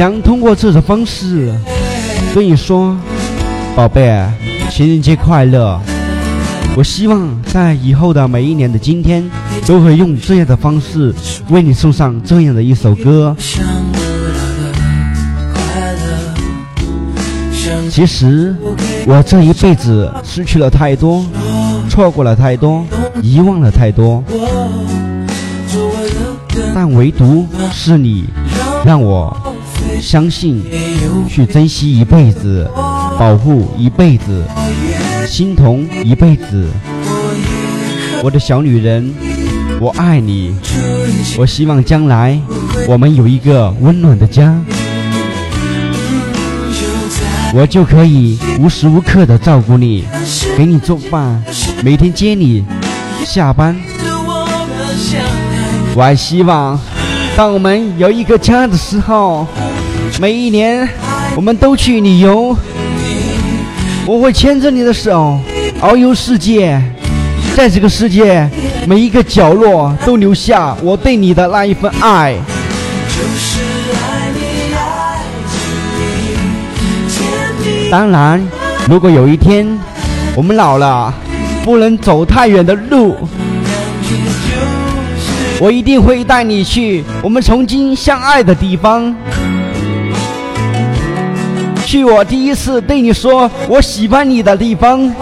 想通过这种方式跟你说，宝贝，情人节快乐。我希望在以后的每一年的今天，都会用这样的方式为你送上这样的一首歌。其实我这一辈子失去了太多，错过了太多，遗忘了太多，但唯独是你，让我相信，去珍惜一辈子，保护一辈子。心疼一辈子，我的小女人，我爱你。我希望将来我们有一个温暖的家，我就可以无时无刻的照顾你，给你做饭，每天接你下班。我还希望，当我们有一个家的时候，每一年我们都去旅游。我会牵着你的手，遨游世界，在这个世界每一个角落都留下我对你的那一份爱。当然，如果有一天我们老了，不能走太远的路，我一定会带你去我们曾经相爱的地方。去我第一次对你说我喜欢你的地方。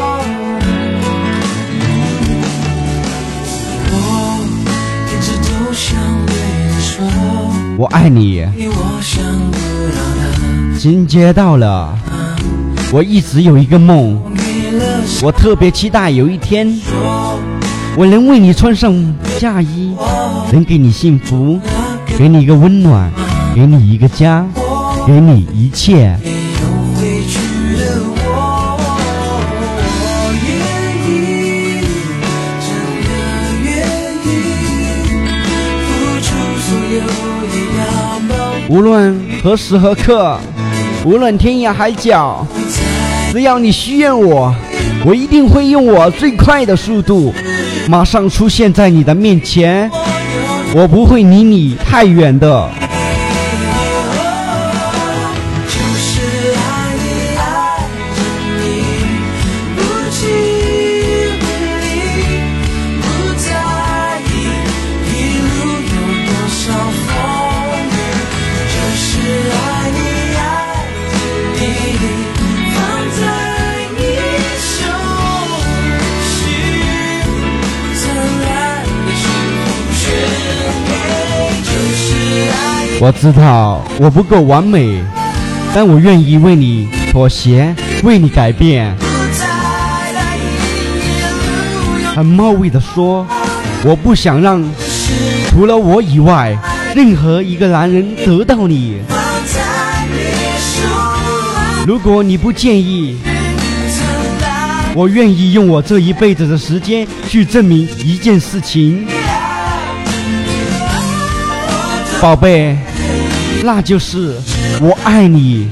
我爱你。情人节到了，我一直有一个梦，我特别期待有一天，我能为你穿上嫁衣，能给你幸福，给你一个温暖，给你一个家，给你一切。无论何时何刻，无论天涯海角，只要你需要我，我一定会用我最快的速度，马上出现在你的面前。我不会离你太远的。我知道我不够完美，但我愿意为你妥协，为你改变。很冒昧的说，我不想让除了我以外任何一个男人得到你。如果你不介意，我愿意用我这一辈子的时间去证明一件事情，宝贝。那就是我爱你。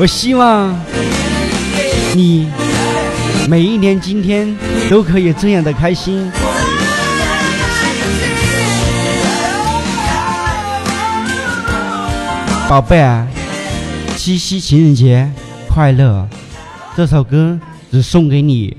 我希望你每一年今天都可以这样的开心，宝贝啊！七夕情人节快乐！这首歌。只送给你。